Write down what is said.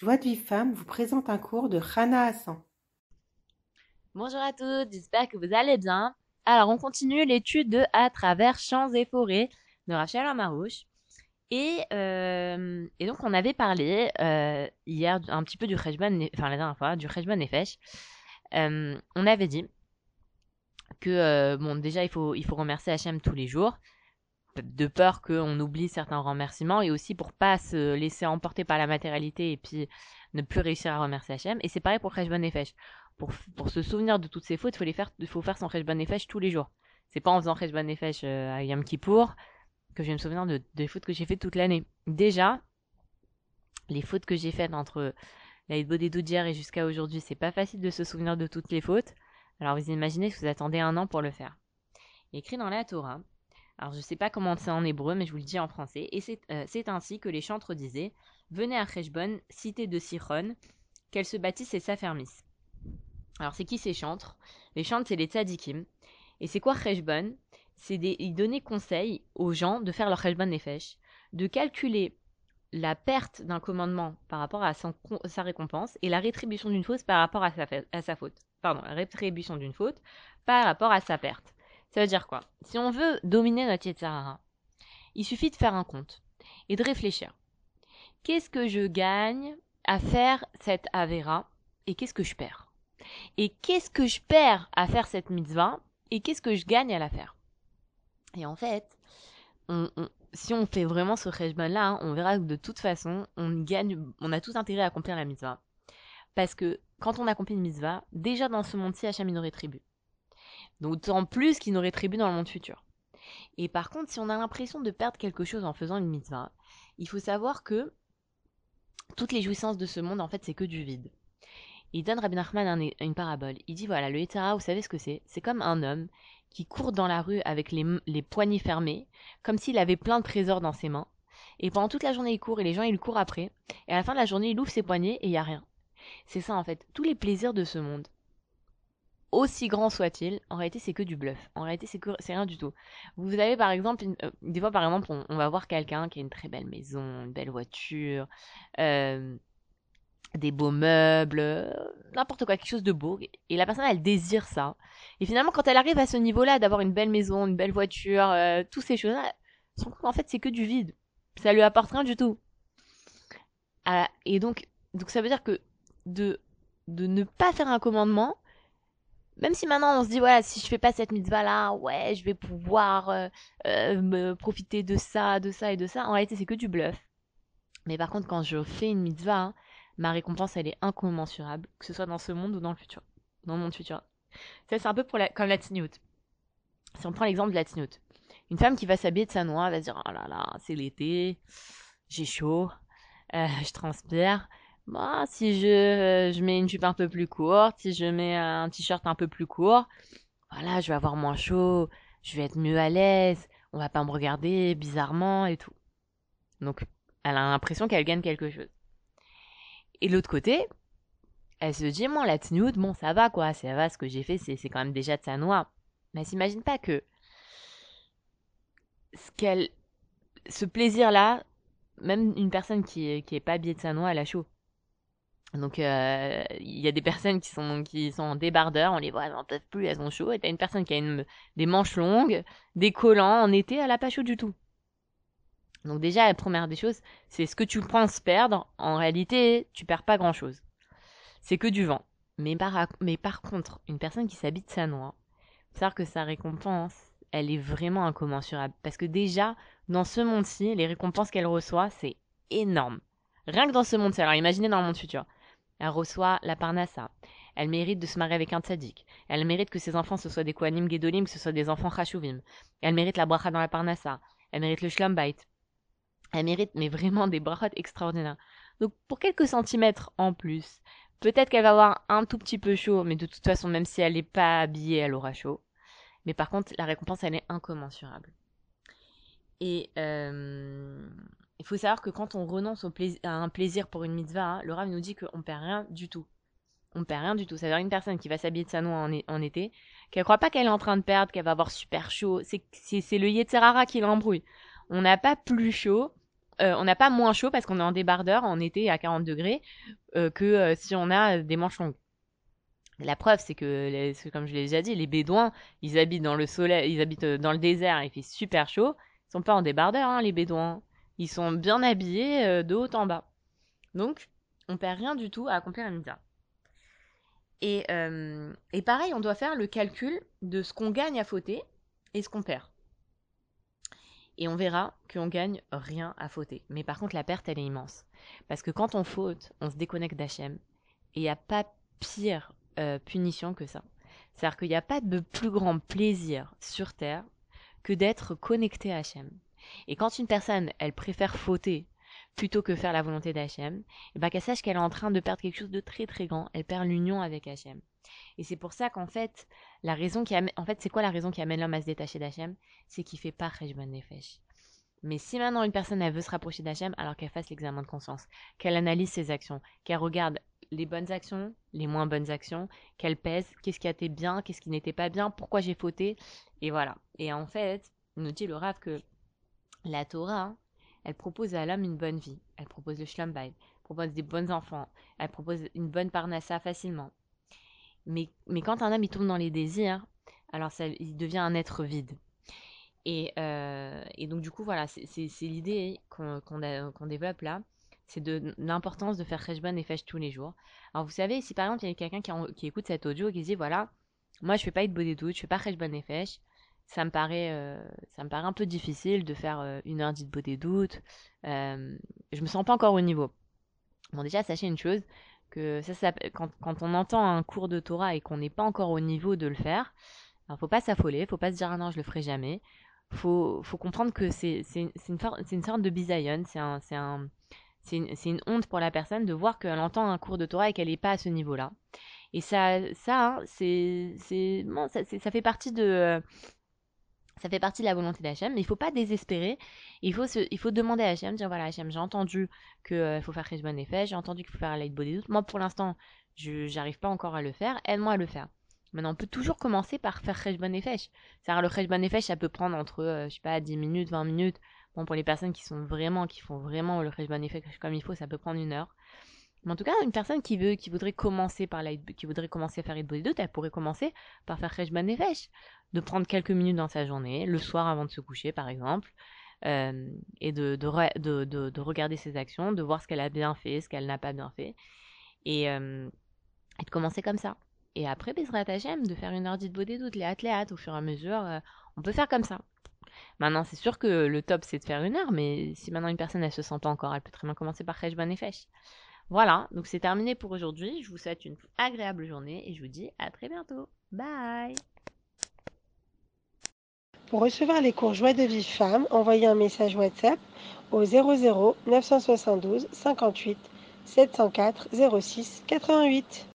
Joie de vie femme vous présente un cours de Rana Hassan. Bonjour à tous, j'espère que vous allez bien. Alors, on continue l'étude de À travers champs et forêts de Rachel Amarouche. Et, euh, et donc, on avait parlé euh, hier un petit peu du Khejban, enfin la dernière fois, du Khejban Nefesh. Euh, on avait dit que, bon, déjà, il faut, il faut remercier Hachem tous les jours de peur qu'on oublie certains remerciements et aussi pour pas se laisser emporter par la matérialité et puis ne plus réussir à remercier Hachem. Et c'est pareil pour Kheshbon Nefesh. Pour, pour se souvenir de toutes ces fautes, il faut, faire, faut faire son Kheshbon Nefesh tous les jours. C'est pas en faisant Kheshbon Nefesh euh, à Yom Kippour que je vais me souvenir de, des fautes que j'ai faites toute l'année. Déjà, les fautes que j'ai faites entre la des d'hier et jusqu'à aujourd'hui, c'est pas facile de se souvenir de toutes les fautes. Alors vous imaginez que vous attendez un an pour le faire. Écrit dans la Torah, alors je ne sais pas comment c'est en hébreu, mais je vous le dis en français. Et c'est euh, ainsi que les chantres disaient Venez à Cheshbon, cité de Sichon, qu'elles se bâtissent et s'affermissent. Alors c'est qui ces chantres? Les chantres, c'est les tzadikim. Et c'est quoi Cheshbon? C'est ils donnaient conseil aux gens de faire leur Cheshbon Nefesh, de calculer la perte d'un commandement par rapport à sa récompense et la rétribution d'une faute par rapport à sa, à sa faute. Pardon, la rétribution d'une faute par rapport à sa perte. Ça veut dire quoi? Si on veut dominer notre Yetzirara, il suffit de faire un compte et de réfléchir. Qu'est-ce que je gagne à faire cette Avera et qu'est-ce que je perds? Et qu'est-ce que je perds à faire cette mitzvah et qu'est-ce que je gagne à la faire? Et en fait, si on fait vraiment ce cheshbon là, hein, on verra que de toute façon, on gagne, on a tout intérêt à accomplir la mitzvah. Parce que quand on accomplit une mitzvah, déjà dans ce monde-ci, Hachem nous. D'autant plus qu'il nous rétribue dans le monde futur. Et par contre, si on a l'impression de perdre quelque chose en faisant une mitzvah, il faut savoir que toutes les jouissances de ce monde, en fait, c'est que du vide. Il donne Rabbi Nachman une parabole. Il dit voilà, le Etara, vous savez ce que c'est? C'est comme un homme qui court dans la rue avec les, poignets fermés, comme s'il avait plein de trésors dans ses mains. Et pendant toute la journée, il court et les gens, ils courent après. Et à la fin de la journée, il ouvre ses poignets et il n'y a rien. C'est ça, en fait. Tous les plaisirs de ce monde aussi grand soit-il, en réalité c'est que du bluff. En réalité c'est rien du tout. Vous avez par exemple, euh, des fois par exemple on, va voir quelqu'un qui a une très belle maison, une belle voiture, euh, des beaux meubles, euh, n'importe quoi, quelque chose de beau. Et la personne elle désire ça. Et finalement quand elle arrive à ce niveau-là d'avoir une belle maison, une belle voiture, toutes ces choses-là, en fait c'est que du vide. Ça lui apporte rien du tout. Ah, et donc, donc ça veut dire que de, de ne pas faire un commandement, même si maintenant on se dit voilà si je fais pas cette mitzvah là ouais je vais pouvoir euh, euh, me profiter de ça de ça et de ça. En réalité c'est que du bluff. Mais par contre quand je fais une mitzvah ma récompense elle est incommensurable que ce soit dans ce monde ou dans le futur. Dans le monde futur. Ça c'est un peu pour la, comme la tignout si on prend l'exemple de la tignout une femme qui va s'habiller de sa noix va se dire oh là là c'est l'été j'ai chaud euh, je transpire bah, si je, euh, je mets une jupe un peu plus courte, si je mets un t-shirt un peu plus court, voilà, je vais avoir moins chaud, je vais être mieux à l'aise, on va pas me regarder bizarrement et tout. Donc, elle a l'impression qu'elle gagne quelque chose. Et l'autre côté, elle se dit, moi, la nude, bon, ça va, quoi, ça va, ce que j'ai fait, c'est, c'est quand même déjà de sa noix. Mais elle s'imagine pas que ce qu'elle, ce plaisir-là, même une personne qui, qui est pas habillée de sa noix, elle a chaud. Donc euh, il y a des personnes qui sont qui sont en débardeur, on les voit, elles n'en peuvent plus, elles ont chaud. Et t'as une personne qui a des manches longues, des collants en été, elle a pas chaud du tout. Donc déjà la première des choses, c'est ce que tu penses perdre. En réalité, tu perds pas grand chose. C'est que du vent. Mais par, contre, une personne qui s'habite sa noix, faut savoir que sa récompense, elle est vraiment incommensurable. Parce que déjà, dans ce monde-ci, les récompenses qu'elle reçoit, c'est énorme. Rien que dans ce monde-ci. Alors imaginez dans le monde futur. Elle reçoit la parnassa. Elle mérite de se marier avec un tzaddik. Elle mérite que ses enfants ce soient des kohanim gedolim, que ce soient des enfants chashuvim. Elle mérite la bracha dans la parnassa. Elle mérite le shlom Elle mérite, mais vraiment des brachot extraordinaires. Donc, pour quelques centimètres en plus, peut-être qu'elle va avoir un tout petit peu chaud, mais de toute façon, même si elle n'est pas habillée, elle aura chaud. Mais par contre, la récompense, elle est incommensurable. Et euh, il faut savoir que quand on renonce à un plaisir pour une mitzvah, hein, le Rav nous dit qu'on perd rien du tout. On perd rien du tout. C'est-à-dire une personne qui va s'habiller de sa noix en, été, qu'elle croit pas qu'elle est en train de perdre, qu'elle va avoir super chaud. C'est le Yetzerara qui l'embrouille. On n'a pas plus chaud euh, on n'a pas moins chaud parce qu'on est en débardeur en été à 40 degrés euh, que euh, si on a des manches longues. La preuve, c'est que, comme je l'ai déjà dit, les Bédouins, ils habitent dans le soleil, ils habitent dans le désert, il fait super chaud. Ils sont pas en débardeur, hein, les Bédouins. Ils sont bien habillés euh, de haut en bas. Donc, on perd rien du tout à accomplir mitzvah. Et, euh, et pareil, on doit faire le calcul de ce qu'on gagne à fauter et ce qu'on perd. Et on verra qu'on gagne rien à fauter. Mais par contre, la perte, elle est immense. Parce que quand on faute, on se déconnecte d'Hachem. Et il n'y a pas pire euh, punition que ça. C'est-à-dire qu'il n'y a pas de plus grand plaisir sur Terre que d'être connecté à Hachem. Et quand une personne, elle préfère fauter plutôt que faire la volonté d'Hachem, et ben qu'elle sache qu'elle est en train de perdre quelque chose de très très grand. Elle perd l'union avec Hachem. Et c'est pour ça qu'en fait, la raison qui en fait, c'est quoi la raison qui amène l'homme à se détacher d'Hachem? C'est qu'il fait pas Cheshbon Nefesh. Mais si maintenant une personne elle veut se rapprocher d'Hachem, alors qu'elle fasse l'examen de conscience, qu'elle analyse ses actions, qu'elle regarde les bonnes actions, les moins bonnes actions, qu'elle pèse, qu'est-ce qui a été bien, qu'est-ce qui n'était pas bien, pourquoi j'ai fauté, et voilà. Et en fait, nous dit le Rav que la Torah, elle propose à l'homme une bonne vie, elle propose le Shlom Bayit, elle propose des bons enfants, elle propose une bonne parnassa facilement. Mais, mais quand un homme il tombe dans les désirs, alors ça, il devient un être vide. Et, euh, et donc du coup voilà, c'est l'idée qu'on qu'on développe là, c'est de l'importance de faire Cheshbon et Fesh tous les jours. Alors vous savez, si par exemple il y a quelqu'un qui, écoute cet audio et qui dit voilà, moi je fais pas de doutes, je fais pas Cheshbon et Fesh, ça me paraît, euh, ça me paraît un peu difficile de faire euh, une heure d'Itbo des doutes, euh, je me sens pas encore au niveau. Bon déjà sachez une chose, que quand, on entend un cours de Torah et qu'on n'est pas encore au niveau de le faire, alors faut pas s'affoler, faut pas se dire ah non je le ferai jamais. Faut, faut comprendre que c'est une, sorte de bisaïon, c'est un, c'est un, c'est une, honte pour la personne de voir qu'elle entend un cours de Torah et qu'elle n'est pas à ce niveau-là. Et ça, ça, hein, ça fait partie de, euh, ça fait partie de la volonté d'Hachem, mais il faut pas désespérer. Il faut, il faut demander à Hachem, dire voilà Hachem, j'ai entendu qu'il faut faire Cheshbon Nefesh, j'ai entendu qu'il faut faire Light Body Moi pour l'instant, je j'arrive pas encore à le faire, aide-moi à le faire. Maintenant, on peut toujours commencer par faire Cheshbon Nefesh. C'est-à-dire le Cheshbon Nefesh, ça peut prendre entre, euh, je sais pas, 10 minutes, 20 minutes. Bon, pour les personnes qui sont vraiment, qui font vraiment le Cheshbon Nefesh comme il faut, ça peut prendre une heure. Mais en tout cas, une personne qui veut, qui voudrait commencer par la, qui voudrait commencer à faire Body Doute, elle pourrait commencer par faire Cheshbon Nefesh. De prendre quelques minutes dans sa journée, le soir avant de se coucher, par exemple. euh, et de, de, de, de- de regarder ses actions, de voir ce qu'elle a bien fait, ce qu'elle n'a pas bien fait, et, euh, de commencer comme ça. Et après, Bezrat Hachem, de faire une heure d'Itbo des doutes, les hâte, au fur et à mesure, euh, on peut faire comme ça. Maintenant, c'est sûr que le top, c'est de faire une heure, mais si maintenant une personne, elle se sent pas encore, elle peut très bien commencer par Cheshbon et Fesh. Voilà, donc c'est terminé pour aujourd'hui. Je vous souhaite une agréable journée et je vous dis à très bientôt. Bye Pour recevoir les cours Joie de Vive Femme, envoyez un message WhatsApp au 00 972 58 704 06 88.